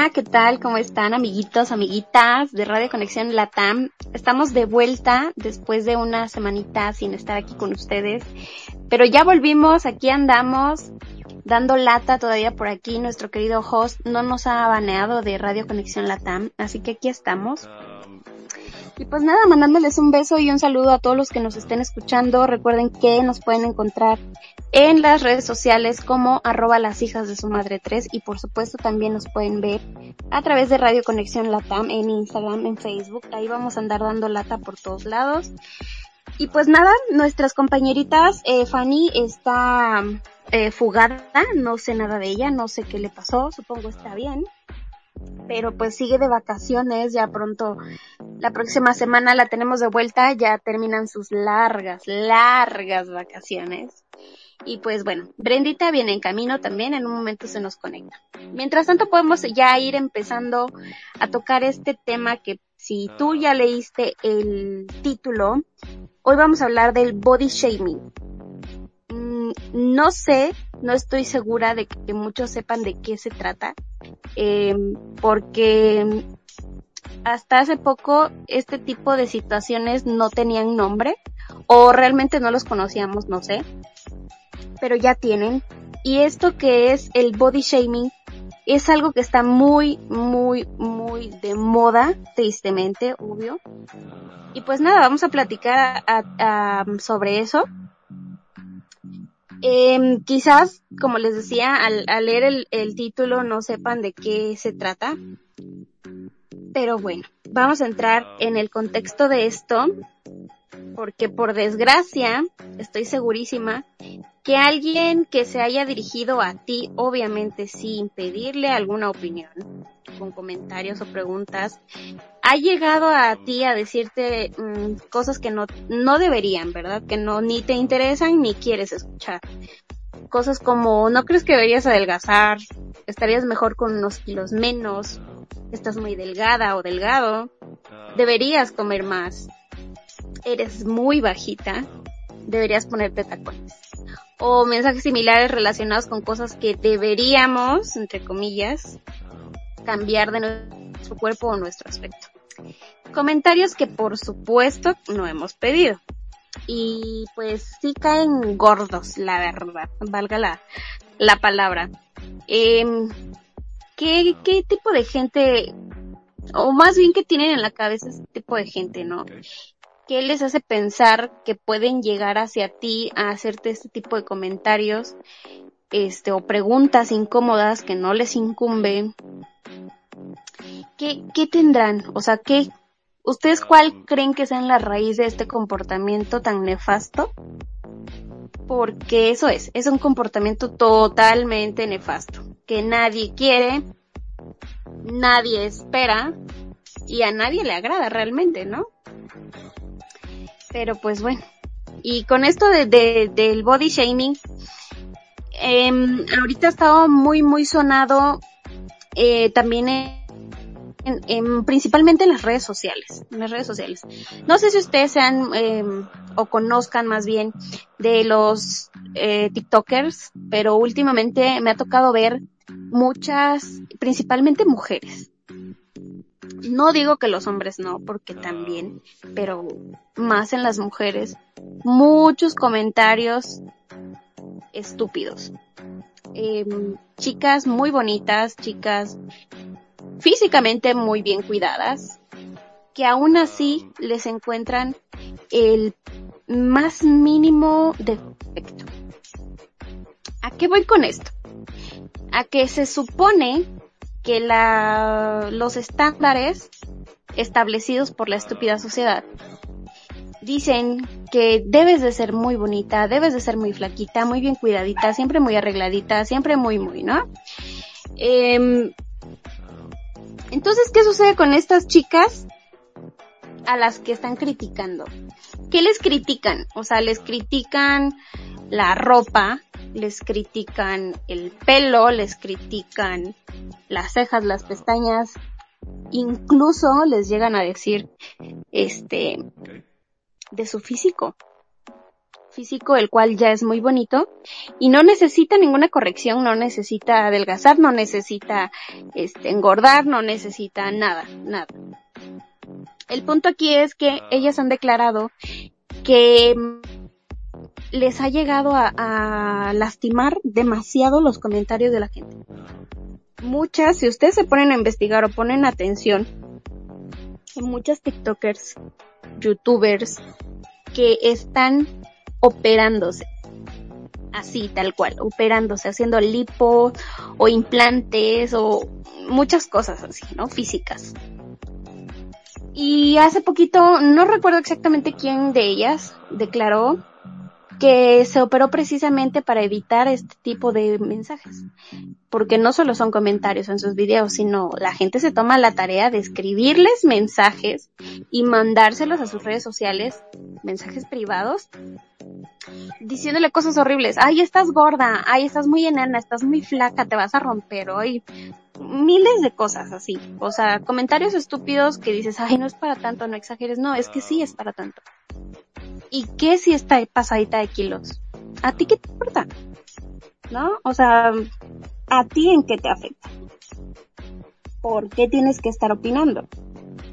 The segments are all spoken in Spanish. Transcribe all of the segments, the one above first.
hola, ¿qué tal? ¿Cómo están amiguitos, amiguitas de Radio Conexión Latam? Estamos de vuelta después de una semanita sin estar aquí con ustedes, pero ya volvimos, aquí andamos, dando lata todavía por aquí. Nuestro querido host no nos ha baneado de Radio Conexión Latam, así que aquí estamos. Y pues nada, mandándoles un beso y un saludo a todos los que nos estén escuchando. Recuerden que nos pueden encontrar en las redes sociales como arroba las hijas de su madre 3 y por supuesto también nos pueden ver a través de Radio Conexión Latam en Instagram, en Facebook. Ahí vamos a andar dando lata por todos lados. Y pues nada, nuestras compañeritas, eh, Fanny está eh, fugada, no sé nada de ella, no sé qué le pasó, supongo está bien pero pues sigue de vacaciones, ya pronto, la próxima semana la tenemos de vuelta, ya terminan sus largas, largas vacaciones. Y pues bueno, Brendita viene en camino también, en un momento se nos conecta. Mientras tanto podemos ya ir empezando a tocar este tema que si tú ya leíste el título, hoy vamos a hablar del body shaming. Mm, no sé, no estoy segura de que muchos sepan de qué se trata eh, porque hasta hace poco este tipo de situaciones no tenían nombre o realmente no los conocíamos, no sé, pero ya tienen. Y esto que es el body shaming es algo que está muy, muy, muy de moda, tristemente, obvio. Y pues nada, vamos a platicar sobre eso. Eh, quizás, como les decía, al, leer el, título no sepan de qué se trata. Pero bueno, vamos a entrar en el contexto de esto, porque por desgracia, estoy segurísima, que alguien que se haya dirigido a ti, obviamente sin pedirle alguna opinión, con comentarios o preguntas, ha llegado a ti a decirte mm, cosas que no, no deberían, ¿verdad? Que no ni te interesan ni quieres escuchar. Cosas como, no crees que deberías adelgazar, estarías mejor con unos kilos menos, estás muy delgada o delgado, deberías comer más, eres muy bajita, deberías ponerte tacones. O mensajes similares relacionados con cosas que deberíamos, entre comillas, cambiar de nuestro cuerpo o nuestro aspecto. Comentarios que por supuesto no hemos pedido. Y pues sí caen gordos, la verdad, valga la, la palabra. Eh, ¿qué, ¿Qué tipo de gente, o más bien que tienen en la cabeza este tipo de gente, no? ¿Qué les hace pensar que pueden llegar hacia ti a hacerte este tipo de comentarios, este, o preguntas incómodas que no les incumben? ¿Qué, qué tendrán? O sea, ¿qué, ¿Ustedes cuál creen que sea la raíz de este comportamiento tan nefasto? Porque eso es, es un comportamiento totalmente nefasto, que nadie quiere, nadie espera y a nadie le agrada realmente, ¿no? Pero pues bueno, y con esto de, del body shaming, eh, ahorita ha estado muy muy sonado eh, también en, principalmente en las redes sociales, en las redes sociales. No sé si ustedes sean em, o conozcan más bien de los eh, TikTokers, pero últimamente me ha tocado ver muchas, principalmente mujeres. No digo que los hombres no, porque también, pero más en las mujeres, muchos comentarios estúpidos. Em, chicas muy bonitas, chicas físicamente muy bien cuidadas, que aún así les encuentran el más mínimo defecto. ¿A qué voy con esto? A que se supone que los estándares establecidos por la estúpida sociedad dicen que debes de ser muy bonita, debes de ser muy flaquita, muy bien cuidadita, siempre muy arregladita, siempre muy, muy, ¿no? Eh, entonces, ¿qué sucede con estas chicas a las que están criticando? ¿Qué les critican? O sea, les critican la ropa, les critican el pelo, les critican las cejas, las pestañas, incluso les llegan a decir, este, de su físico. Físico, el cual ya es muy bonito y no necesita ninguna corrección, no necesita adelgazar, no necesita este, engordar, no necesita nada, nada. El punto aquí es que ellas han declarado que les ha llegado a, a lastimar demasiado los comentarios de la gente. Muchas, si ustedes se ponen a investigar o ponen atención, muchas TikTokers, YouTubers que están operándose. Así, tal cual, operándose, haciendo lipo o implantes o muchas cosas así, ¿no? Físicas. Y hace poquito, no recuerdo exactamente quién de ellas declaró que se operó precisamente para evitar este tipo de mensajes. Porque no solo son comentarios en sus videos, sino la gente se toma la tarea de escribirles mensajes y mandárselos a sus redes sociales, mensajes privados, diciéndole cosas horribles. Ay, estás gorda, ay, estás muy enana, estás muy flaca, te vas a romper hoy. Miles de cosas así. O sea, comentarios estúpidos que dices, ay, no es para tanto, no exageres. No, es que sí es para tanto. ¿Y qué si está pasadita de kilos? ¿A ti qué te importa? ¿No? O sea, ¿a ti en qué te afecta? ¿Por qué tienes que estar opinando?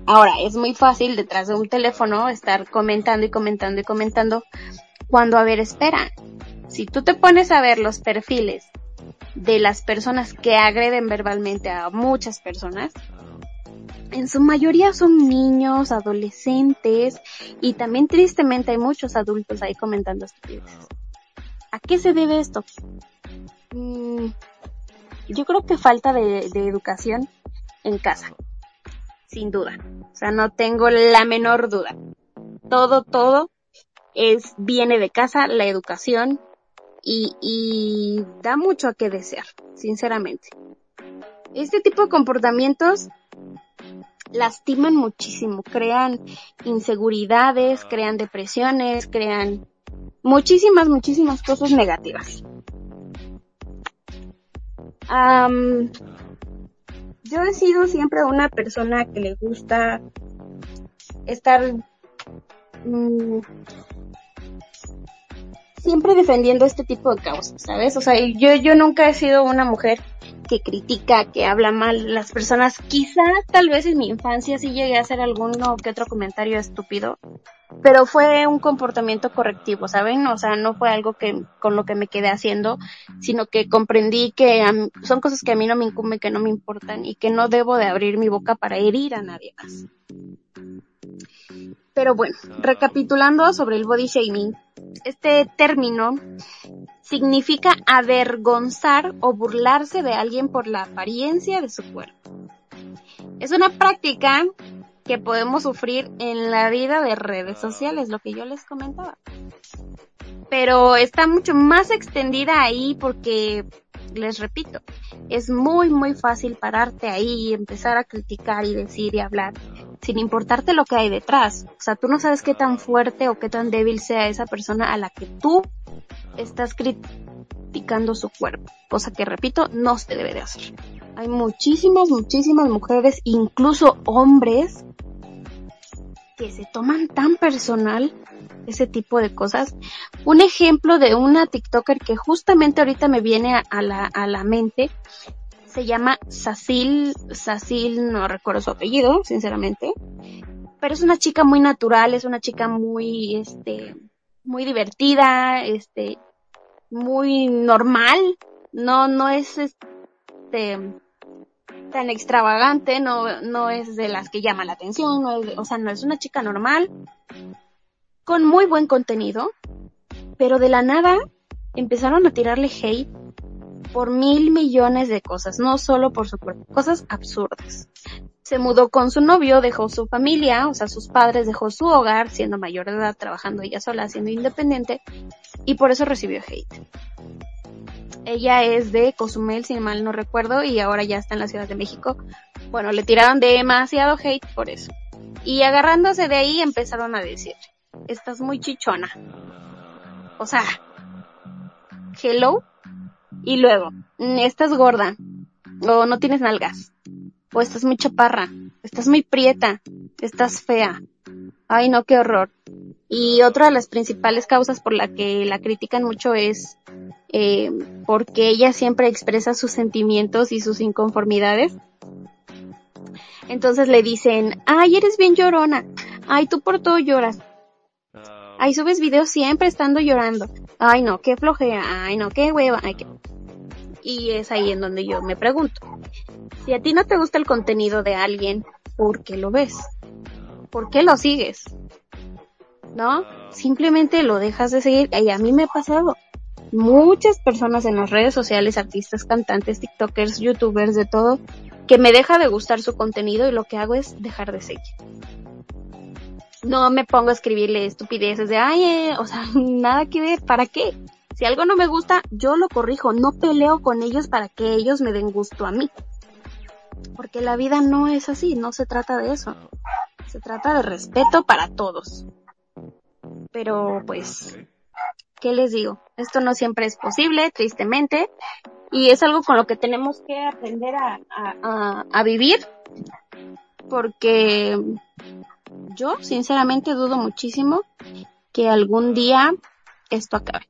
Ahora, es muy fácil detrás de un teléfono estar comentando y comentando y comentando cuando, a ver, espera. Si tú te pones a ver los perfiles de las personas que agreden verbalmente a muchas personas, en su mayoría son niños, adolescentes y también tristemente hay muchos adultos ahí comentando estupideces. ¿A qué se debe esto? Mm, yo creo que falta de, de educación en casa, sin duda. O sea, no tengo la menor duda. Todo, todo es viene de casa, la educación y, y da mucho a qué desear, sinceramente. Este tipo de comportamientos lastiman muchísimo, crean inseguridades, crean depresiones, crean muchísimas, muchísimas cosas negativas. yo he sido siempre una persona que le gusta estar mm, siempre defendiendo este tipo de causas, ¿sabes? O sea, yo, yo nunca he sido una mujer que critica, que habla mal las personas. Quizá, tal vez en mi infancia sí llegué a hacer alguno que otro comentario estúpido, pero fue un comportamiento correctivo, ¿saben? O sea, no fue algo que con lo que me quedé haciendo, sino que comprendí que son cosas que a mí no me incumben, que no me importan y que no debo de abrir mi boca para herir a nadie más. Pero bueno, recapitulando sobre el body shaming, este término significa avergonzar o burlarse de alguien por la apariencia de su cuerpo. Es una práctica que podemos sufrir en la vida de redes sociales, lo que yo les comentaba. Pero está mucho más extendida ahí porque, les repito, es muy muy fácil pararte ahí y empezar a criticar y decir y hablar sin importarte lo que hay detrás. O sea, tú no sabes qué tan fuerte o qué tan débil sea esa persona a la que tú estás criticando su cuerpo. Cosa que, repito, no se debe de hacer. Hay muchísimas, muchísimas mujeres, incluso hombres, que se toman tan personal ese tipo de cosas. Un ejemplo de una TikToker que justamente ahorita me viene a, la, a la mente se llama Sacil, Sacil, no recuerdo su apellido, sinceramente, pero es una chica muy natural, es una chica muy, este, muy divertida, este, muy normal, no, no es, este, tan extravagante, no, no es de las que llama la atención, o sea, no es una chica normal, con muy buen contenido, pero de la nada empezaron a tirarle hate por mil millones de cosas, no solo por su cuerpo, cosas absurdas. Se mudó con su novio, dejó su familia, o sea, sus padres, dejó su hogar, siendo mayor de edad, trabajando ella sola, siendo independiente, y por eso recibió hate. Ella es de Cozumel, si mal no recuerdo, y ahora ya está en la Ciudad de México. Bueno, le tiraron demasiado hate por eso. Y agarrándose de ahí empezaron a decir, estás muy chichona. O sea, hello, y luego, estás gorda, o no tienes nalgas, o estás muy chaparra, estás muy prieta, estás fea. Ay, no, qué horror. Y otra de las principales causas por la que la critican mucho es eh, porque ella siempre expresa sus sentimientos y sus inconformidades. Entonces le dicen, ay, eres bien llorona, ay, tú por todo lloras, ay, subes videos siempre estando llorando, ay, no, qué flojera, ay, no, qué hueva, ay, qué... Y es ahí en donde yo me pregunto, si a ti no te gusta el contenido de alguien, ¿por qué lo ves? ¿Por qué lo sigues? ¿No? Simplemente lo dejas de seguir. Y a mí me ha pasado. Muchas personas en las redes sociales, artistas, cantantes, tiktokers, youtubers, de todo, que me deja de gustar su contenido y lo que hago es dejar de seguir. No me pongo a escribirle estupideces de, ay, eh", o sea, nada que ver, ¿para qué? Si algo no me gusta, yo lo corrijo, no peleo con ellos para que ellos me den gusto a mí. Porque la vida no es así, no se trata de eso. Se trata de respeto para todos. Pero pues, ¿qué les digo? Esto no siempre es posible, tristemente, y es algo con lo que tenemos que aprender a, a, a vivir, porque yo sinceramente dudo muchísimo que algún día esto acabe.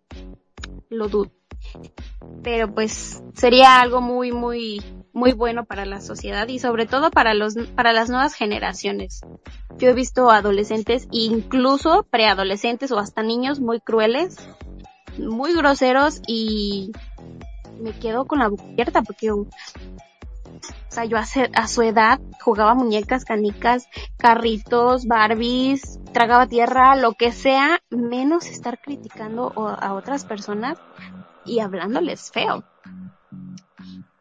Lo dudo. Pero pues sería algo muy, muy muy bueno para la sociedad y sobre todo para los para las nuevas generaciones. Yo he visto adolescentes, incluso preadolescentes o hasta niños muy crueles, muy groseros y me quedo con la boca abierta porque o sea, yo a su edad jugaba muñecas, canicas, carritos, Barbies, tragaba tierra, lo que sea, menos estar criticando a otras personas y hablándoles feo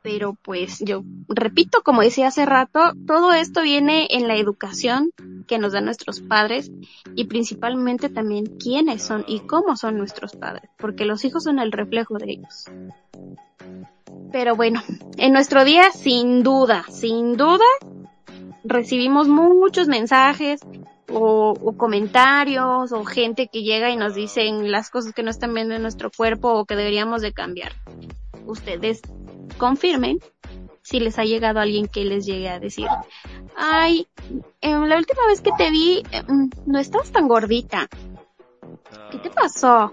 pero pues yo repito, como decía hace rato, todo esto viene en la educación que nos dan nuestros padres y principalmente también quiénes son y cómo son nuestros padres, porque los hijos son el reflejo de ellos. Pero bueno, en nuestro día sin duda, sin duda, recibimos muchos mensajes o, o, comentarios o gente que llega y nos dicen las cosas que no están viendo en nuestro cuerpo o que deberíamos de cambiar. Ustedes confirmen si les ha llegado alguien que les llegue a decir, ay, la última vez que te vi, em, no estás tan gordita. ¿Qué te pasó?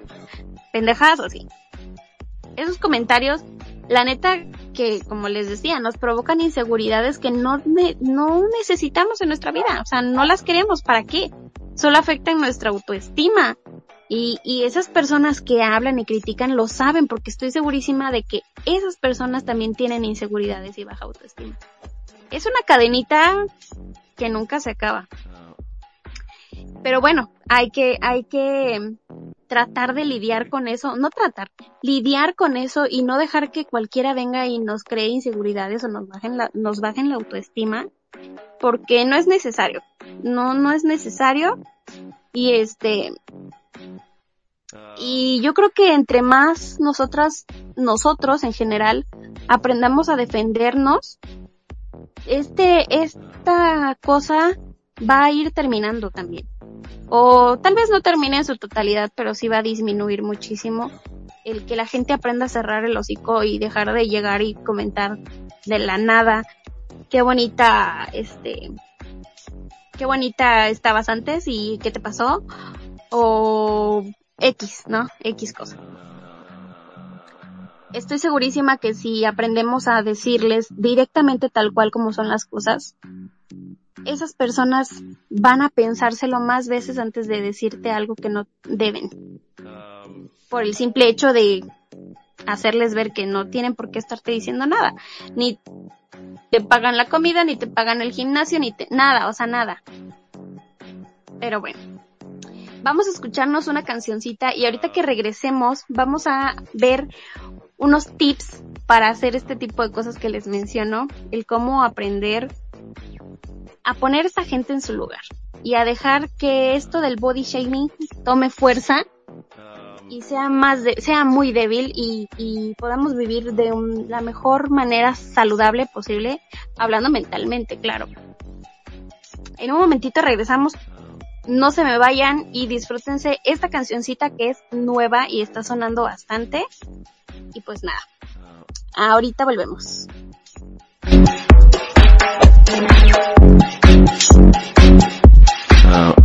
Pendejadas así. Esos comentarios, la neta que, como les decía, nos provocan inseguridades que no, no necesitamos en nuestra vida. O sea, no las queremos. ¿Para qué? Solo afectan nuestra autoestima. Y, y esas personas que hablan y critican lo saben porque estoy segurísima de que esas personas también tienen inseguridades y baja autoestima. Es una cadenita que nunca se acaba. Pero bueno, hay que, hay que tratar de lidiar con eso, no tratar, lidiar con eso y no dejar que cualquiera venga y nos cree inseguridades o nos bajen la, nos bajen la autoestima, porque no es necesario, no, no es necesario y este, y yo creo que entre más nosotras, nosotros en general, aprendamos a defendernos, este, esta cosa va a ir terminando también. O tal vez no termine en su totalidad, pero sí va a disminuir muchísimo el que la gente aprenda a cerrar el hocico y dejar de llegar y comentar de la nada qué bonita, este, qué bonita estabas antes y qué te pasó o X, ¿no? X cosa. Estoy segurísima que si aprendemos a decirles directamente tal cual como son las cosas, esas personas van a pensárselo más veces antes de decirte algo que no deben. Por el simple hecho de hacerles ver que no tienen por qué estarte diciendo nada. Ni te pagan la comida, ni te pagan el gimnasio, ni te, nada, o sea, nada. Pero bueno. Vamos a escucharnos una cancioncita y ahorita que regresemos vamos a ver unos tips para hacer este tipo de cosas que les menciono, el cómo aprender a poner a esta gente en su lugar y a dejar que esto del body shaming tome fuerza y sea más de, sea muy débil y, podamos vivir de la mejor manera saludable posible, hablando mentalmente, claro. En un momentito regresamos no se me vayan y disfrútense esta cancioncita que es nueva y está sonando bastante. Y pues nada, ahorita volvemos. Lo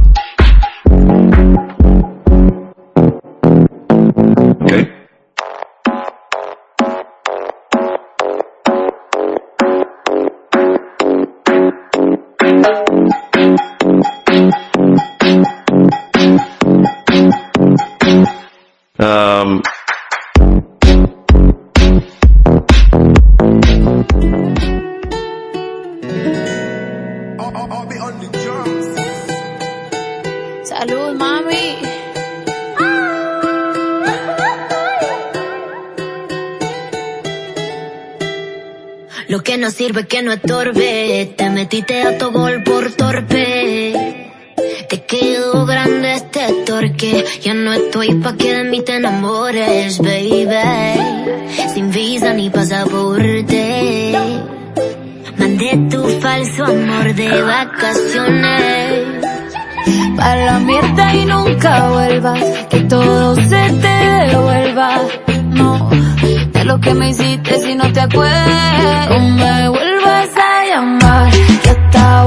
que no estorbe. Te metiste a tu gol por torpe. Te quedó grande este torque. Ya no estoy pa' que de mí te enamores, baby. Sin visa ni pasaporte. Mandé tu falso amor de vacaciones. Para la mierda y nunca vuelvas, que todo se te devuelva. Lo que me hiciste si no te acuerdas. No me vuelvas a llamar, que hasta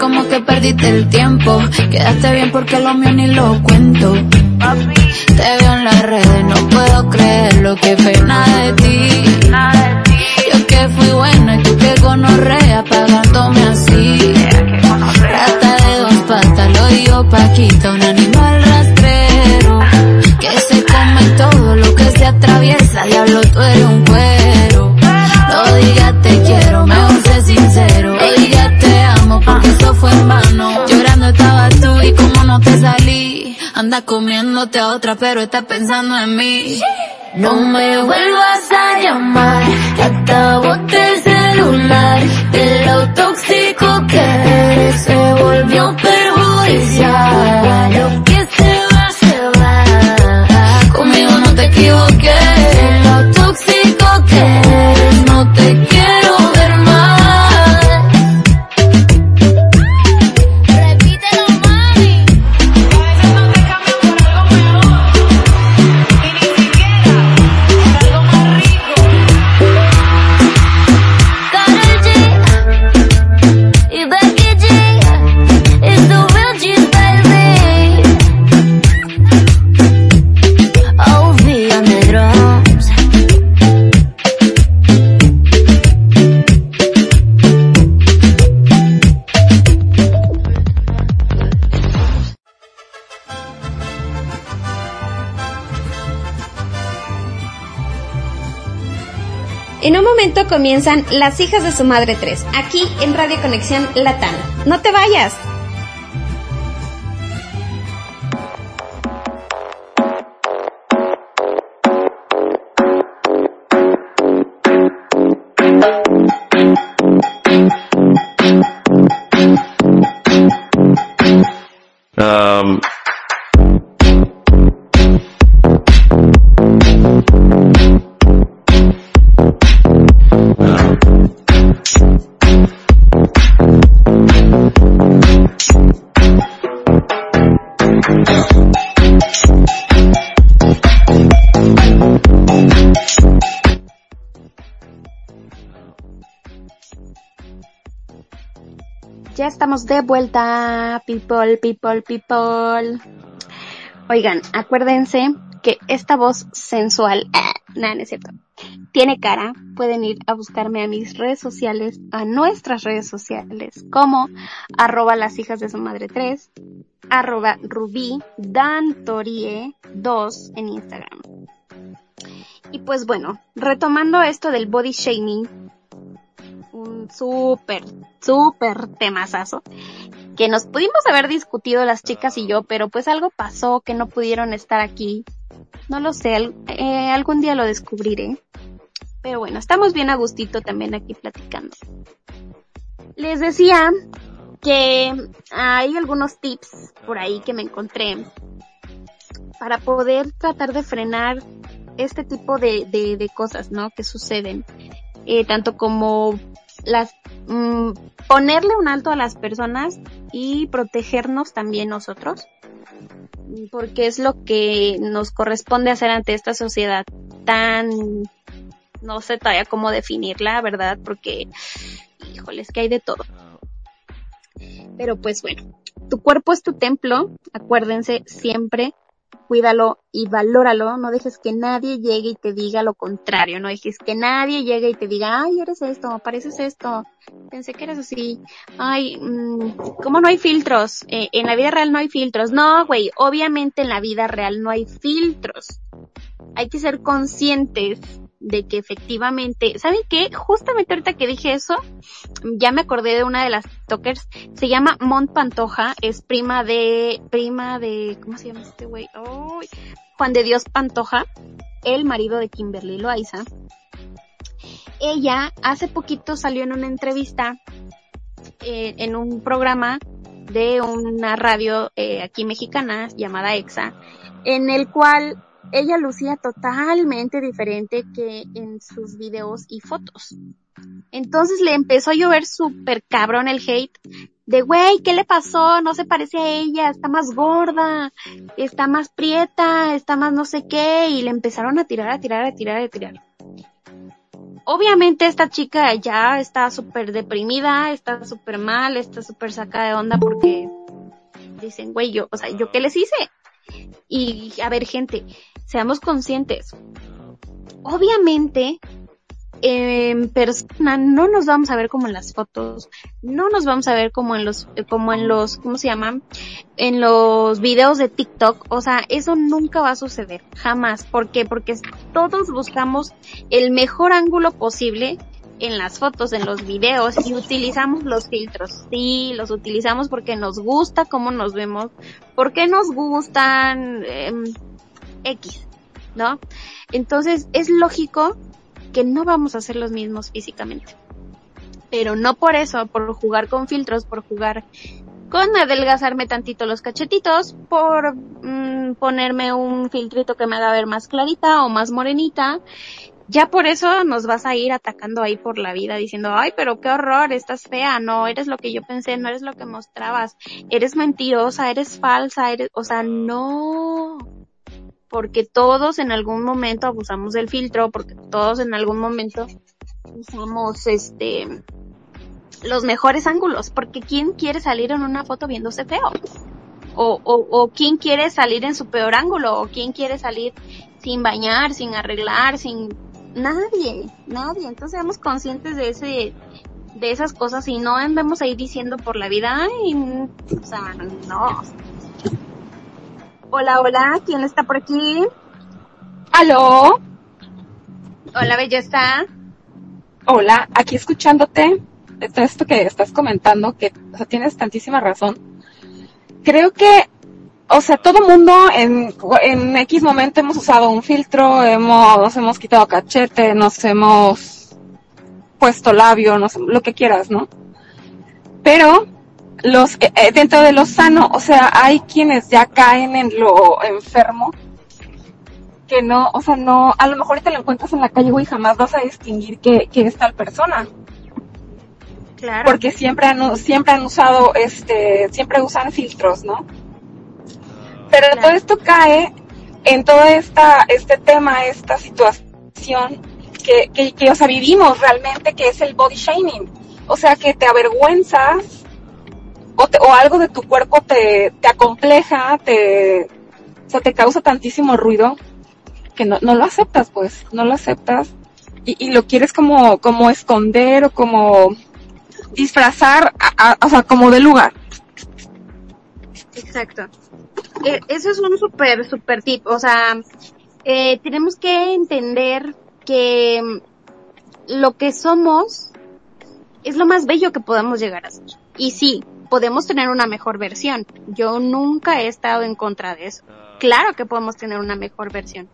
Como que perdiste el tiempo. Quedaste bien porque lo mío ni lo cuento. Te veo en las redes, no puedo creer lo que fue nada de ti. Yo que fui buena y tú que gonorrea pagándome así. Rata de dos patas, lo digo Paquita, comiéndote a otra pero estás pensando en mí. No me vuelvas a llamar, hasta boté el celular. De lo tóxico que eres se volvió perjudicial. Comienzan Las hijas de su madre 3, aquí en Radio Conexión Latam. No te vayas. Estamos de vuelta, people, people, people. Oigan, acuérdense que esta voz sensual, nada, no es cierto, tiene cara. Pueden ir a buscarme a mis redes sociales, a nuestras redes sociales, como arroba las hijas de su madre 3, arroba rubí dantorie 2 en Instagram. Y pues bueno, retomando esto del body shaming, un súper, súper temazazo, que nos pudimos haber discutido las chicas y yo, pero pues algo pasó que no pudieron estar aquí. No lo sé, eh, algún día lo descubriré. Pero bueno, estamos bien a gustito también aquí platicando. Les decía que hay algunos tips por ahí que me encontré para poder tratar de frenar este tipo de, de, cosas, ¿no? Que suceden. Eh, tanto como las, mm, ponerle un alto a las personas y protegernos también nosotros. Porque es lo que nos corresponde hacer ante esta sociedad tan, no sé todavía cómo definirla, ¿verdad? Porque, híjoles, que hay de todo. Pero pues bueno, tu cuerpo es tu templo, acuérdense siempre, cuídalo y valóralo, no dejes que nadie llegue y te diga lo contrario, no dejes que nadie llegue y te diga, ay, eres esto, pareces esto, pensé que eres así, ay, mmm, ¿cómo no hay filtros? Eh, en la vida real no hay filtros, no, güey, obviamente en la vida real no hay filtros, hay que ser conscientes de que efectivamente, ¿saben qué? Justamente ahorita que dije eso, ya me acordé de una de las tokers, se llama Mont Pantoja, es prima de, prima de, ¿cómo se llama este güey? Juan de Dios Pantoja, el marido de Kimberly Loaiza. Ella hace poquito salió en una entrevista eh, en un programa de una radio eh, aquí mexicana llamada EXA, en el cual ella lucía totalmente diferente que en sus videos y fotos. Entonces le empezó a llover súper cabrón el hate de, güey, ¿qué le pasó? No se parece a ella, está más gorda, está más prieta, está más no sé qué, y le empezaron a tirar, a tirar, a tirar, a tirar. Obviamente esta chica ya está súper deprimida, está súper mal, está súper sacada de onda porque dicen, güey, yo, o sea, ¿yo qué les hice? Y a ver, gente, seamos conscientes. Obviamente, en persona no nos vamos a ver como en las fotos, no nos vamos a ver como en los, como en los, ¿cómo se llaman? En los videos de TikTok, o sea, eso nunca va a suceder, jamás. ¿Por qué? Porque todos buscamos el mejor ángulo posible en las fotos, en los videos y utilizamos los filtros. Sí, los utilizamos porque nos gusta cómo nos vemos, porque nos gustan eh, X, ¿no? Entonces es lógico que no vamos a ser los mismos físicamente. Pero no por eso, por jugar con filtros, por jugar con adelgazarme tantito los cachetitos, por mm, ponerme un filtrito que me haga ver más clarita o más morenita, ya por eso nos vas a ir atacando ahí por la vida diciendo, ay, pero qué horror, estás fea, no eres lo que yo pensé, no eres lo que mostrabas, eres mentirosa, eres falsa, eres, o sea, no. Porque todos en algún momento abusamos del filtro, porque todos en algún momento usamos este, los mejores ángulos, porque ¿quién quiere salir en una foto viéndose feo? O, o, o quién quiere salir en su peor ángulo, o quién quiere salir sin bañar, sin arreglar, sin Nadie, nadie. Entonces seamos conscientes de ese, de esas cosas y no andemos ahí diciendo por la vida, ay, o sea, no. Hola, hola, ¿quién está por aquí? ¿Aló? Hola, belleza. Hola, aquí escuchándote, esto que estás comentando, que o sea, tienes tantísima razón. Creo que o sea, todo mundo en, en X momento hemos usado un filtro, hemos, nos hemos quitado cachete, nos hemos puesto labio, no sé, lo que quieras, ¿no? Pero los eh, eh, dentro de lo sano, o sea, hay quienes ya caen en lo enfermo, que no, o sea, no, a lo mejor te lo encuentras en la calle, güey, jamás vas a distinguir que, que es tal persona. Claro. Porque siempre han, siempre han usado, este, siempre usan filtros, ¿no? Pero todo esto cae en todo esta, este tema, esta situación que, que, que, o sea, vivimos realmente, que es el body shaming. O sea, que te avergüenzas o, algo de tu cuerpo te, te acompleja, te, o sea, te causa tantísimo ruido que no, no lo aceptas, pues, no lo aceptas y, y lo quieres como, como esconder o como disfrazar, o sea, como de lugar. Exacto. Eh, eso es un super, super tip. O sea, eh, tenemos que entender que lo que somos es lo más bello que podemos llegar a ser. Y sí, podemos tener una mejor versión. Yo nunca he estado en contra de eso. Claro que podemos tener una mejor versión.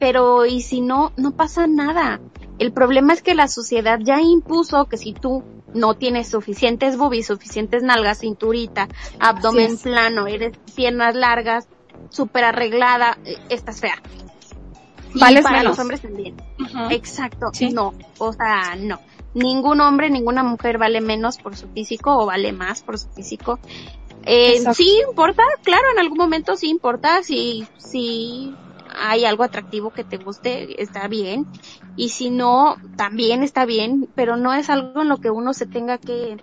Pero, y si no, no pasa nada. El problema es que la sociedad ya impuso que si tú no tienes suficientes boobies, suficientes nalgas, cinturita, abdomen plano, eres piernas largas, súper arreglada, eh, estás fea. Y Vales para menos. los hombres también. Exacto. Sí. No, o sea, no. Ningún hombre, ninguna mujer vale menos por su físico o vale más por su físico. Eh, sí importa, claro, en algún momento sí importa, si, si hay algo atractivo que te guste, está bien. Y si no, también está bien, pero no es algo en lo que uno se tenga que,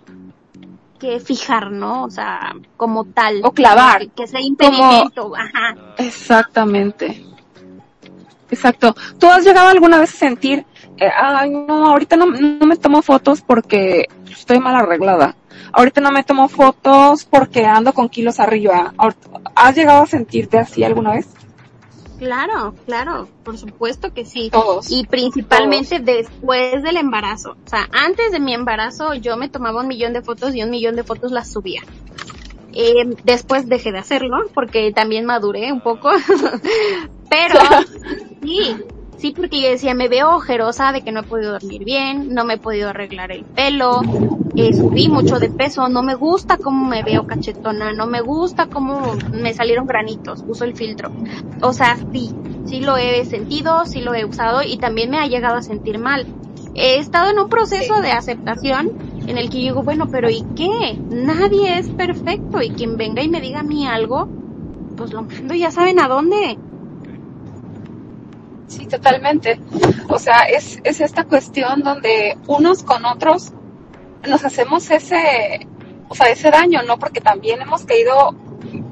que fijar, ¿no? O sea, como tal. O clavar. Que, que sea impedimento, ajá. Exactamente. Exacto. ¿Tú has llegado alguna vez a sentir, eh, ay, no, ahorita no, no me tomo fotos porque estoy mal arreglada? Ahorita no me tomo fotos porque ando con kilos arriba. ¿Has llegado a sentirte así alguna vez? Claro, claro, por supuesto que sí. Todos. Y principalmente después del embarazo. O sea, antes de mi embarazo yo me tomaba un millón de fotos y un millón de fotos las subía. Eh, después dejé de hacerlo porque también maduré un poco. Pero sí, sí porque yo decía, me veo ojerosa de que no he podido dormir bien, no me he podido arreglar el pelo, eh, subí mucho de peso, no me gusta cómo me veo cachetona, no me gusta cómo me salieron granitos, uso el filtro. O sea, sí, sí lo he sentido, sí lo he usado y también me ha llegado a sentir mal. He estado en un proceso de aceptación en el que digo, bueno, pero ¿y qué? Nadie es perfecto y quien venga y me diga a mí algo, pues lo mando ya saben a dónde. Sí, totalmente. O sea, es, es esta cuestión donde unos con otros nos hacemos ese, o sea, ese daño, ¿no? Porque también hemos caído,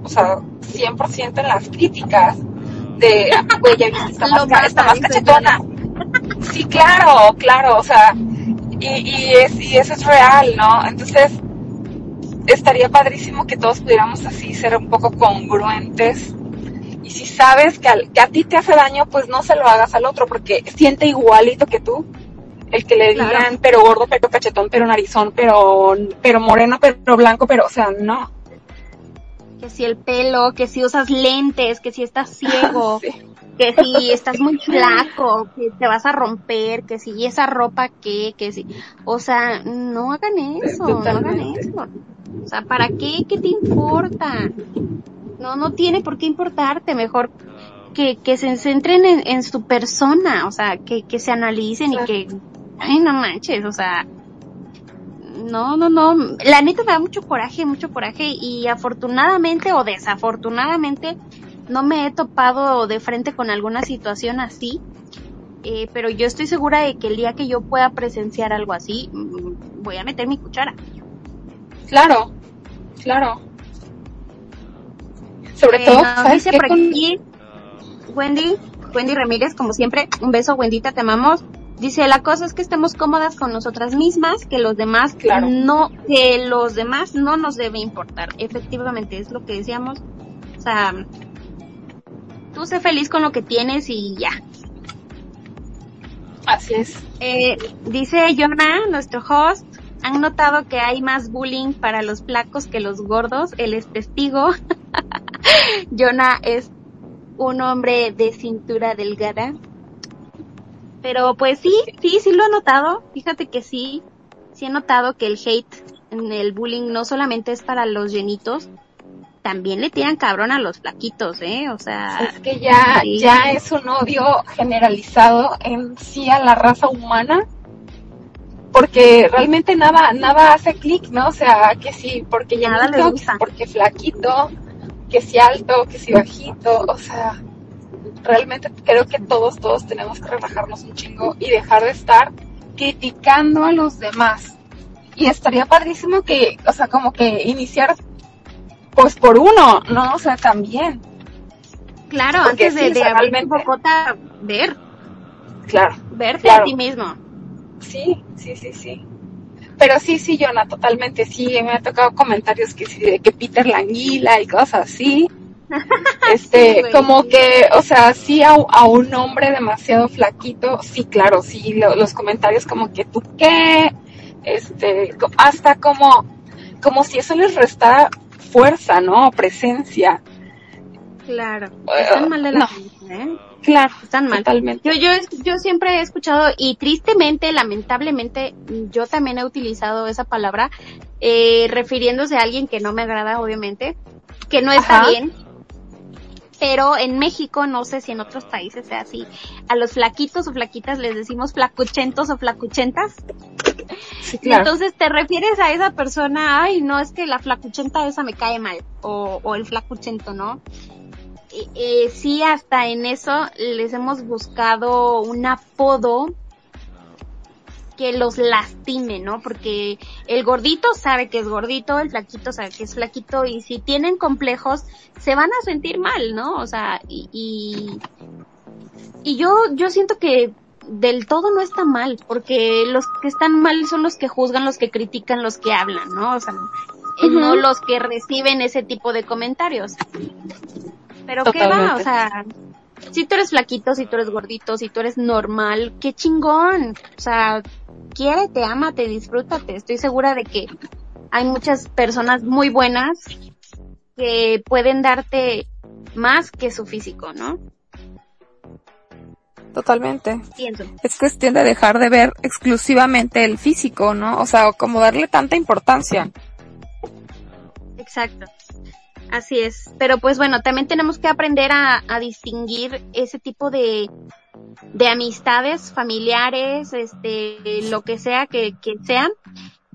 o sea, 100% en las críticas de, güey, ya viste, está más, ca- está mata, más cachetona. Sí, claro, claro, o sea, y, y, es, y eso es real, ¿no? Entonces, estaría padrísimo que todos pudiéramos así ser un poco congruentes y si sabes que, al- que a ti te hace daño, pues no se lo hagas al otro, porque siente igualito que tú. El que le digan, Claro. pero gordo, pero cachetón, pero narizón, pero, pero moreno, pero blanco, pero, o sea, no. Que si el pelo, que si usas lentes, que si estás ciego, Sí. que si estás muy flaco, que te vas a romper, que si esa ropa qué, que si, o sea, no hagan eso, no hagan eso. O sea, ¿para qué? ¿Qué te importa? No, no tiene por qué importarte, mejor que, que se centren en, en su persona, o sea, que, que se analicen y que, ay, no manches, o sea, no, no, no, la neta me da mucho coraje, mucho coraje y afortunadamente o desafortunadamente no me he topado de frente con alguna situación así, eh, pero yo estoy segura de que el día que yo pueda presenciar algo así, mm, voy a meter mi cuchara. Claro, claro. Sobre Eh, todo, nos ¿sabes dice qué? por Con- aquí Wendy, Wendy Ramírez, como siempre, un beso, Wendita, te amamos. Dice, la cosa es que estemos cómodas con nosotras mismas, que los demás Claro. no, que los demás no nos debe importar. Efectivamente, es lo que decíamos. O sea, tú sé feliz con lo que tienes y ya. Así es. Eh, dice Jonah, nuestro host, han notado que hay más bullying para los flacos que los gordos. Él es testigo. Jonah es un hombre de cintura delgada. Pero pues sí, sí, sí lo he notado. Fíjate que sí, sí he notado que el hate en el bullying no solamente es para los llenitos, también le tiran cabrón a los flaquitos, ¿eh? O sea, Es que ya, sí. ya es un odio generalizado en sí a la raza humana. Porque realmente nada, nada hace clic, ¿no? O sea, que sí, porque Nada llenito, porque flaquito, que si alto, que si bajito, o sea, realmente creo que todos, todos tenemos que relajarnos un chingo y dejar de estar criticando a los demás. Y estaría padrísimo que, o sea, como que iniciar, pues por uno, ¿no? O sea, también, claro, porque antes de, sí, de abrir realmente- ver, claro. verte Claro. a ti mismo. Sí, sí, sí, sí. Pero sí, sí, Jonah, totalmente, sí, me ha tocado comentarios que sí, de que Peter la anguila y cosas así. Este, Sí, como que, o sea, sí a, a un hombre demasiado flaquito, sí, claro, sí, lo- los comentarios como que tú qué, este, hasta como, como si eso les restara fuerza, ¿no? Presencia. Claro. Están mal de la ¿eh? Claro. Están mal. Totalmente. Yo, yo, yo siempre he escuchado y tristemente, lamentablemente, yo también he utilizado esa palabra, eh, refiriéndose a alguien que no me agrada, obviamente, que no está Ajá. bien. Pero en México, no sé si en otros países sea así, a los flaquitos o flaquitas les decimos flacuchentos o flacuchentas. Sí, Y entonces te refieres a esa persona, ay, no, es que la flacuchenta esa me cae mal, o, o el flacuchento, ¿no? Eh, eh, sí, hasta en eso les hemos buscado un apodo que los lastime, ¿no? Porque el gordito sabe que es gordito, el flaquito sabe que es flaquito, y si tienen complejos, se van a sentir mal, ¿no? O sea, y, y, y yo, yo siento que del todo no está mal, porque los que están mal son los que juzgan, los que critican, los que hablan, ¿no? O sea, eh, no los que reciben ese tipo de comentarios. Pero qué va, Totalmente. o sea, si tú eres flaquito, si tú eres gordito, si tú eres normal, qué chingón. O sea, quiérete, ámate, disfrútate. Estoy segura de que hay muchas personas muy buenas que pueden darte más que su físico, ¿no? Totalmente. Pienso. Es cuestión de dejar de ver exclusivamente el físico, ¿no? O sea, como darle tanta importancia. Exacto. Así es. Pero pues bueno, también tenemos que aprender a, distinguir ese tipo de, de amistades familiares, este, lo que sea que, que sean,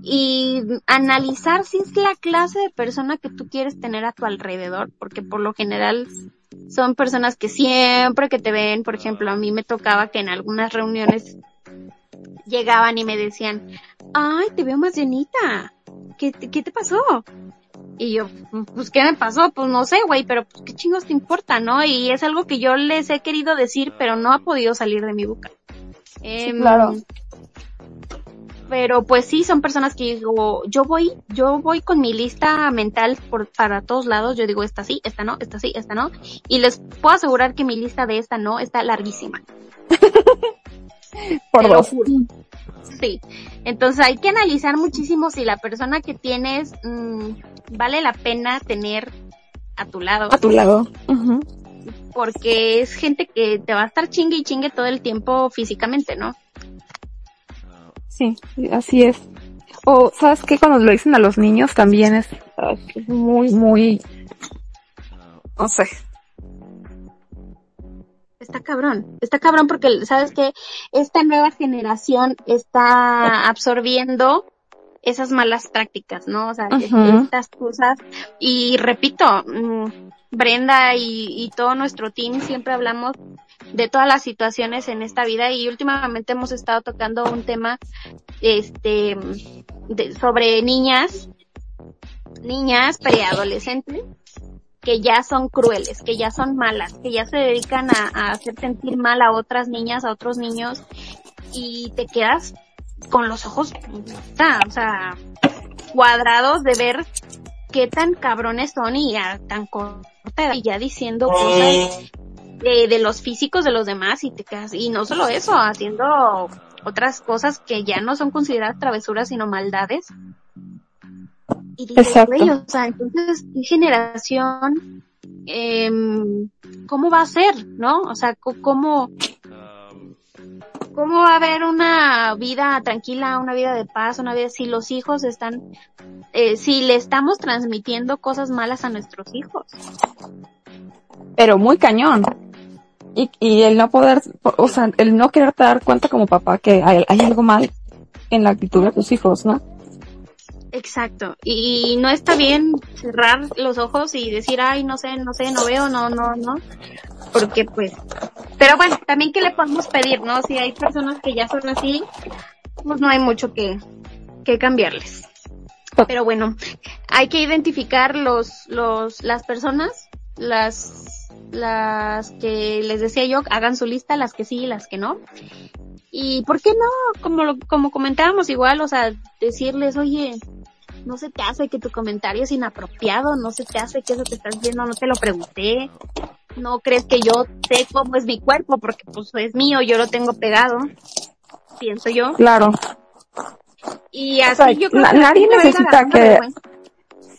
y analizar si es la clase de persona que tú quieres tener a tu alrededor, porque por lo general son personas que siempre que te ven, por ejemplo, a mí me tocaba que en algunas reuniones llegaban y me decían, ay, te veo más llenita, ¿qué, qué te pasó? Y yo, pues, ¿qué me pasó? Pues no sé, güey, pero pues, ¿qué chingos te importa, no? Y es algo que yo les he querido decir, pero no ha podido salir de mi boca. Em, claro. Pero pues sí, son personas que digo, yo voy, yo voy con mi lista mental por, para todos lados, yo digo, esta sí, esta no, esta sí, esta no, y les puedo asegurar que mi lista de esta no está larguísima. Por dos. Sí. Entonces hay que analizar muchísimo si la persona que tienes mm, vale la pena tener a tu lado. A tu lado. Porque es gente que te va a estar chingue y chingue todo el tiempo físicamente, ¿no? Sí, así es. O, ¿sabes qué? Cuando lo dicen a los niños también es, es muy, muy, no sé. Está cabrón, está cabrón porque sabes que esta nueva generación está absorbiendo esas malas prácticas, ¿no? O sea, estas cosas. Y repito, mm, Brenda y, y todo nuestro team siempre hablamos de todas las situaciones en esta vida y últimamente hemos estado tocando un tema, este, de- sobre niñas, niñas preadolescentes que ya son crueles, que ya son malas, que ya se dedican a, a hacer sentir mal a otras niñas, a otros niños, y te quedas con los ojos, puta, o sea, cuadrados de ver qué tan cabrones son y a tan corta y ya diciendo cosas de, de los físicos de los demás y te quedas, y no solo eso, haciendo otras cosas que ya no son consideradas travesuras sino maldades. Y dices, güey, o sea, entonces, ¿qué generación, em, cómo va a ser, no? O sea, ¿cómo, cómo va a haber una vida tranquila, una vida de paz, una vida si los hijos están, eh, si le estamos transmitiendo cosas malas a nuestros hijos? Pero muy cañón. Y, y el no poder, o sea, el no quererte dar cuenta como papá que hay, hay algo mal en la actitud de tus hijos, ¿no? Exacto. Y no está bien cerrar los ojos y decir, ay, no sé, no sé, no veo, no, no, no. Porque pues, pero bueno, también qué le podemos pedir, ¿no? Si hay personas que ya son así, pues no hay mucho que, que cambiarles. Pero bueno, hay que identificar los, los, las personas, las, las que les decía yo, hagan su lista, las que sí y las que no. Y por qué no, como, como comentábamos igual, o sea, decirles, oye, no se te hace que tu comentario es inapropiado, no se te hace que eso te estás viendo no te lo pregunté, no crees que yo sé cómo es mi cuerpo porque pues es mío, yo lo tengo pegado, pienso yo. Claro. Y así yo creo que nadie necesita que...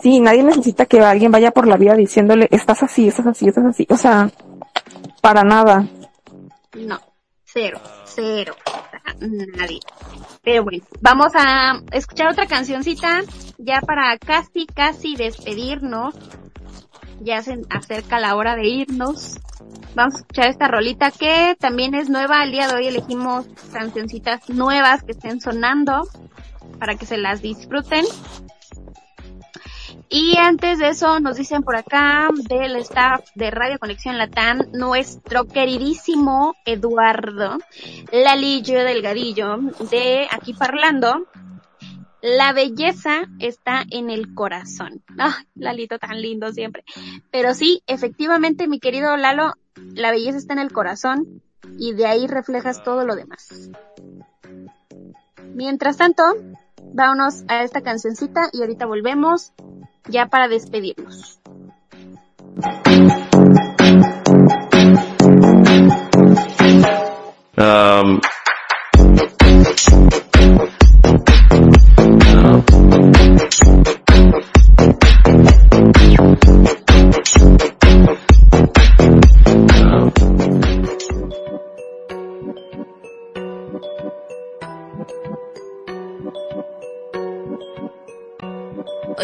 Sí, nadie necesita que alguien vaya por la vida diciéndole, estás así, estás así, estás así. O sea, para nada. No, cero, cero nadie. Pero bueno, vamos a escuchar otra cancioncita ya para casi, casi despedirnos. Ya se acerca la hora de irnos. Vamos a escuchar esta rolita que también es nueva. Al día de hoy elegimos cancioncitas nuevas que estén sonando para que se las disfruten. Y antes de eso nos dicen por acá del staff de Radio Conexión Latam, nuestro queridísimo Eduardo Lalillo Delgadillo de Aquí Parlando, la belleza está en el corazón. Ah, Lalito tan lindo siempre. Pero sí, efectivamente, mi querido Lalo, la belleza está en el corazón y de ahí reflejas todo lo demás. Mientras tanto, vámonos a esta cancioncita y ahorita volvemos ya para despedirnos.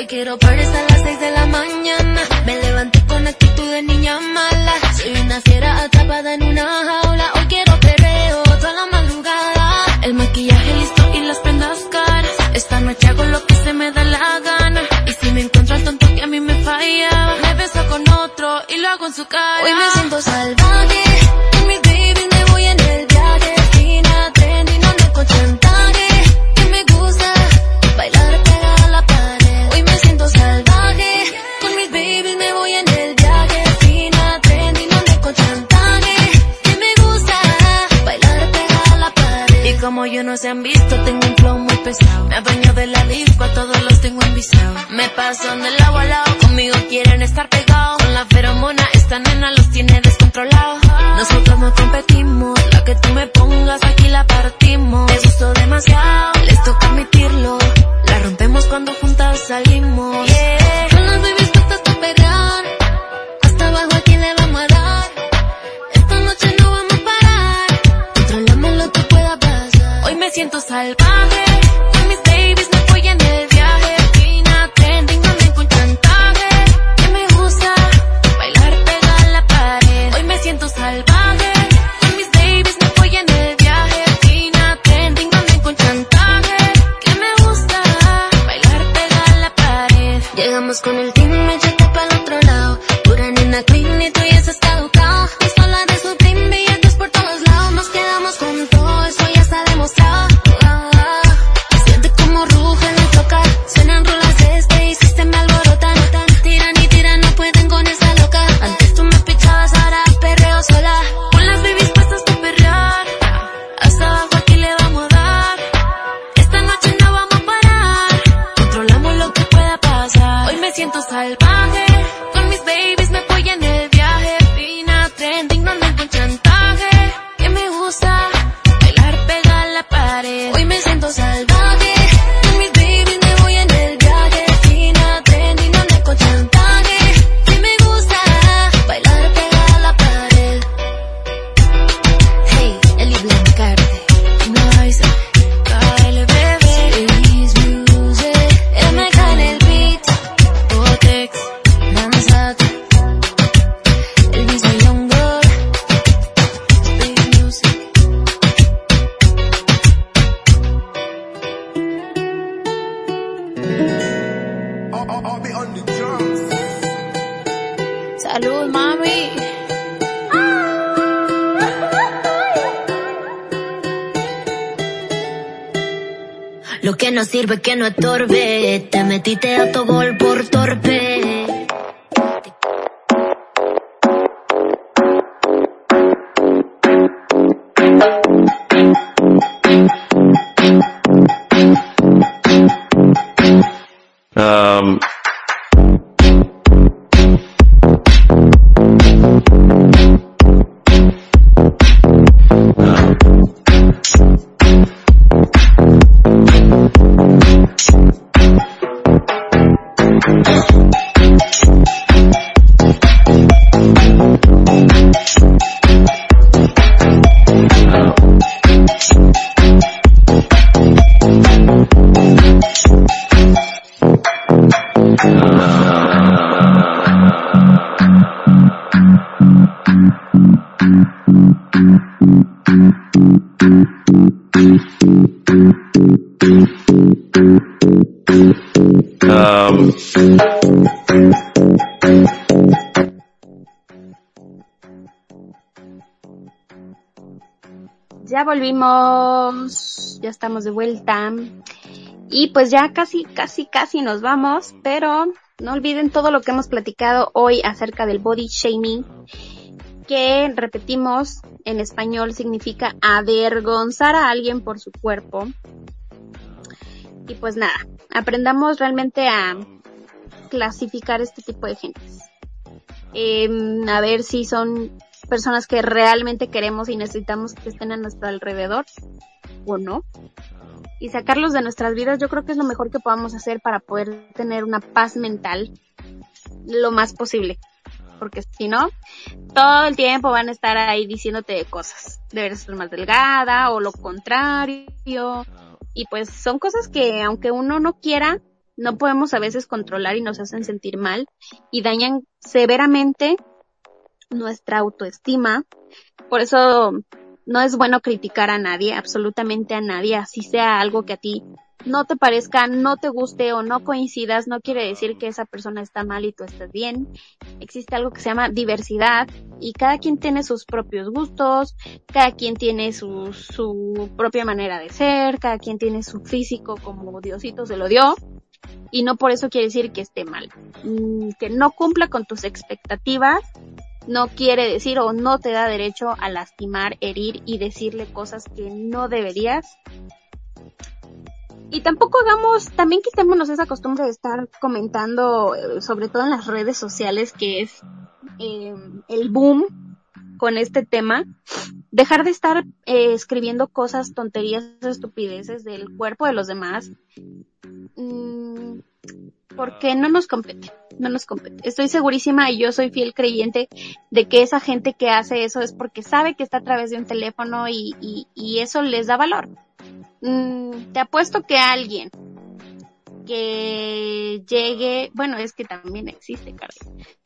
Quiero parties a las 6 de la mañana. Me levanté con actitud de niña mala. Soy una fiera atrapada en una jaula. Hoy quiero perreo toda la madrugada. El maquillaje listo y las prendas caras. Esta noche hago lo que se me da la gana. Y si me encuentro al tonto que a mí me falla, me beso con otro y lo hago en su cara. Hoy me siento salvaje. sirve que no estorbe. Ya volvimos, ya estamos de vuelta. Y pues ya casi, casi, casi nos vamos, pero no olviden todo lo que hemos platicado hoy acerca del body shaming, que repetimos en español significa avergonzar a alguien por su cuerpo. Y pues nada, aprendamos realmente a clasificar este tipo de gentes. Em, a ver si son personas que realmente queremos y necesitamos que estén a nuestro alrededor o no. Y sacarlos de nuestras vidas yo creo que es lo mejor que podamos hacer para poder tener una paz mental lo más posible. Porque si no, todo el tiempo van a estar ahí diciéndote cosas. Deberías ser más delgada o lo contrario. Y pues son cosas que aunque uno no quiera, no podemos a veces controlar y nos hacen sentir mal y dañan severamente nuestra autoestima. Por eso no es bueno criticar a nadie, absolutamente a nadie, así sea algo que a ti no te parezca, no te guste o no coincidas, no quiere decir que esa persona está mal y tú estás bien. Existe algo que se llama diversidad y cada quien tiene sus propios gustos, cada quien tiene su, su propia manera de ser, cada quien tiene su físico como Diosito se lo dio y no por eso quiere decir que esté mal. Mm, que no cumpla con tus expectativas no quiere decir o no te da derecho a lastimar, herir y decirle cosas que no deberías. Y tampoco hagamos, también quitémonos esa costumbre de estar comentando, eh, sobre todo en las redes sociales, que es eh, el boom con este tema. Dejar de estar eh, escribiendo cosas, tonterías, estupideces del cuerpo de los demás. Mm, porque no nos compete, no nos compete. Estoy segurísima y yo soy fiel creyente de que esa gente que hace eso es porque sabe que está a través de un teléfono y, y, eso les da valor. Mm, te apuesto que alguien que llegue, bueno, es que también existe, caray,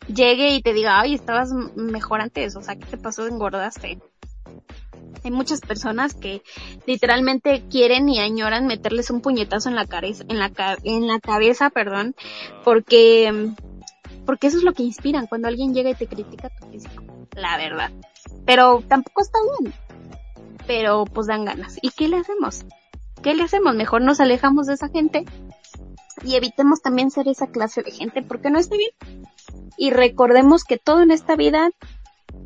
llegue y te diga, ay, estabas mejor antes, o sea, ¿qué te pasó? Engordaste. Hay muchas personas que literalmente quieren y añoran meterles un puñetazo en la cabeza, en la, en la cabeza, perdón, porque, porque eso es lo que inspiran cuando alguien llega y te critica tu físico, la verdad. Pero tampoco está bien. Pero pues dan ganas. ¿Y qué le hacemos? ¿Qué le hacemos? Mejor nos alejamos de esa gente y evitemos también ser esa clase de gente porque no está bien. Y recordemos que todo en esta vida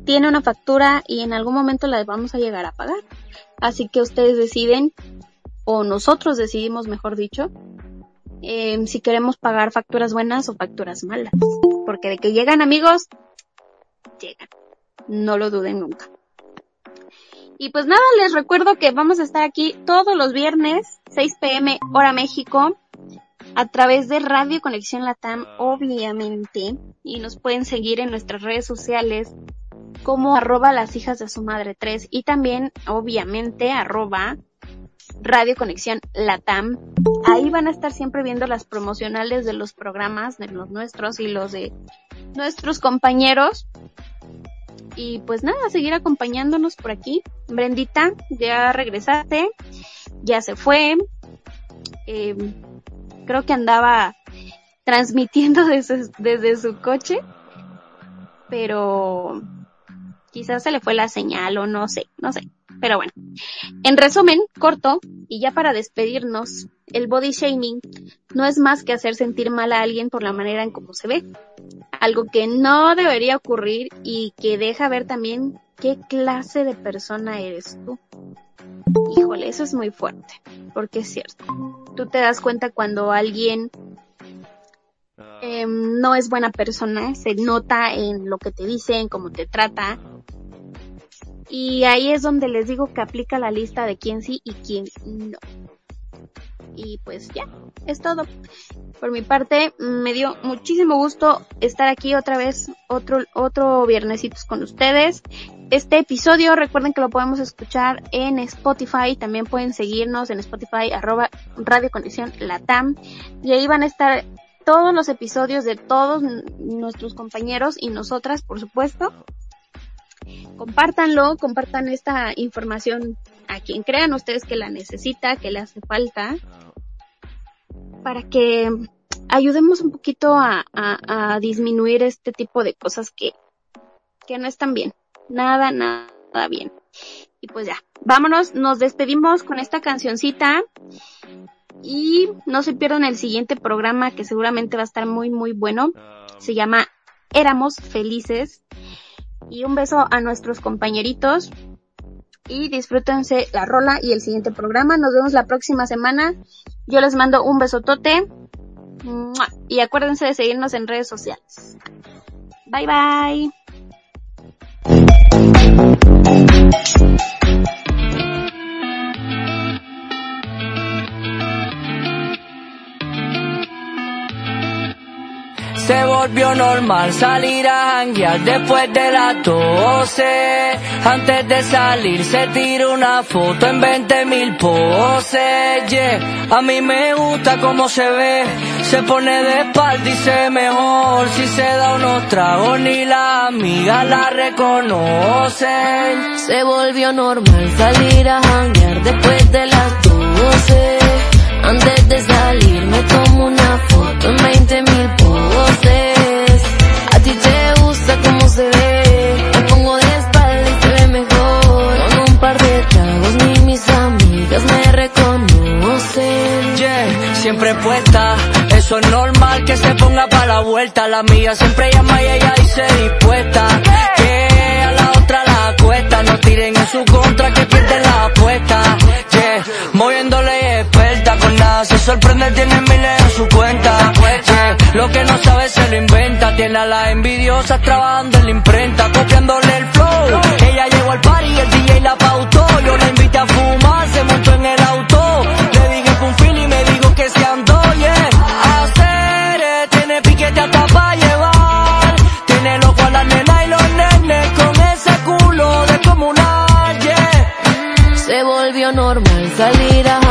tiene una factura y en algún momento la vamos a llegar a pagar. Así que ustedes deciden, o nosotros decidimos, mejor dicho, em, si queremos pagar facturas buenas o facturas malas. Porque de que llegan amigos, llegan. No lo duden nunca. Y pues nada, les recuerdo que vamos a estar aquí todos los viernes, 6 pm hora México, a través de Radio Conexión Latam, obviamente. Y nos pueden seguir en nuestras redes sociales como arroba las hijas de su madre 3 y también obviamente arroba Radio Conexión Latam. Ahí van a estar siempre viendo las promocionales de los programas de los nuestros y los de nuestros compañeros. Y pues nada, seguir acompañándonos por aquí. Brendita, ya regresaste, ya se fue. Em, creo que andaba transmitiendo desde, desde su coche, pero quizás se le fue la señal o no sé, no sé. Pero bueno, en resumen, corto, y ya para despedirnos, el body shaming no es más que hacer sentir mal a alguien por la manera en cómo se ve. Algo que no debería ocurrir y que deja ver también qué clase de persona eres tú. Híjole, eso es muy fuerte, porque es cierto. Tú te das cuenta cuando alguien em, no es buena persona, se nota en lo que te dice, en cómo te trata, y ahí es donde les digo que aplica la lista de quién sí y quién no. Y pues ya, es todo. Por mi parte, me dio muchísimo gusto estar aquí otra vez, otro, otro viernesitos con ustedes. Este episodio, recuerden que lo podemos escuchar en Spotify, también pueden seguirnos en Spotify, arroba Radio Conexión Latam, y ahí van a estar todos los episodios de todos nuestros compañeros y nosotras, por supuesto. Compártanlo, compartan esta información a quien crean ustedes que la necesita, que le hace falta, para que ayudemos un poquito a, a, disminuir este tipo de cosas que, que no están bien. Nada, nada bien. Y pues ya, vámonos, nos despedimos con esta cancioncita. Y no se pierdan el siguiente programa que seguramente va a estar muy muy bueno. Se llama Éramos Felices. Y un beso a nuestros compañeritos. Y disfrútense la rola y el siguiente programa. Nos vemos la próxima semana. Yo les mando un besotote. Y acuérdense de seguirnos en redes sociales. Bye bye. Se volvió normal salir a janguear después de las 12. Antes de salir se tira una foto en 20 mil poses. Yeah. A mí me gusta cómo se ve. Se pone de espalda y se mejor. Si se da unos tragos ni la amiga la reconocen. Se volvió normal salir a janguear después de las 12. Antes de salir me tomo una foto en 20 mil poses. A ti te gusta cómo se ve. Me pongo de espalda y se ve mejor. Con un par de tragos ni mis amigas me reconocen. Yeah, siempre puesta. Eso es normal que se ponga para la vuelta. La mía siempre llama y ella dice dispuesta. Que a la otra la cuesta. No tiren en su contra que pierden la apuesta. Yeah, moviéndole experta. Con nada se sorprende, tiene miles en su cuenta. Yeah, lo que no sabe se lo inventa. Tiene a las envidiosas trabajando en la imprenta. Copiándole el flow. Ella llegó al party el DJ la pautó. Yo la invité a fumar, se montó en el auto. Volvió normal salir a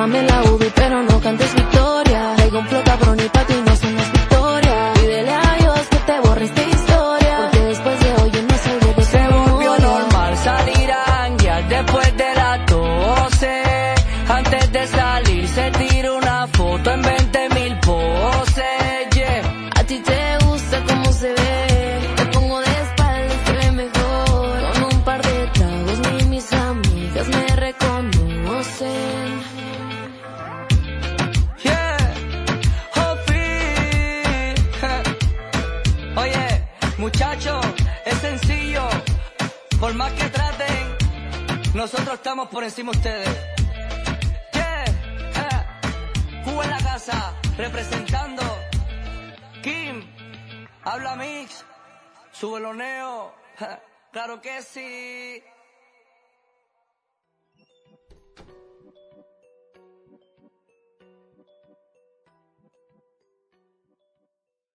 Pamela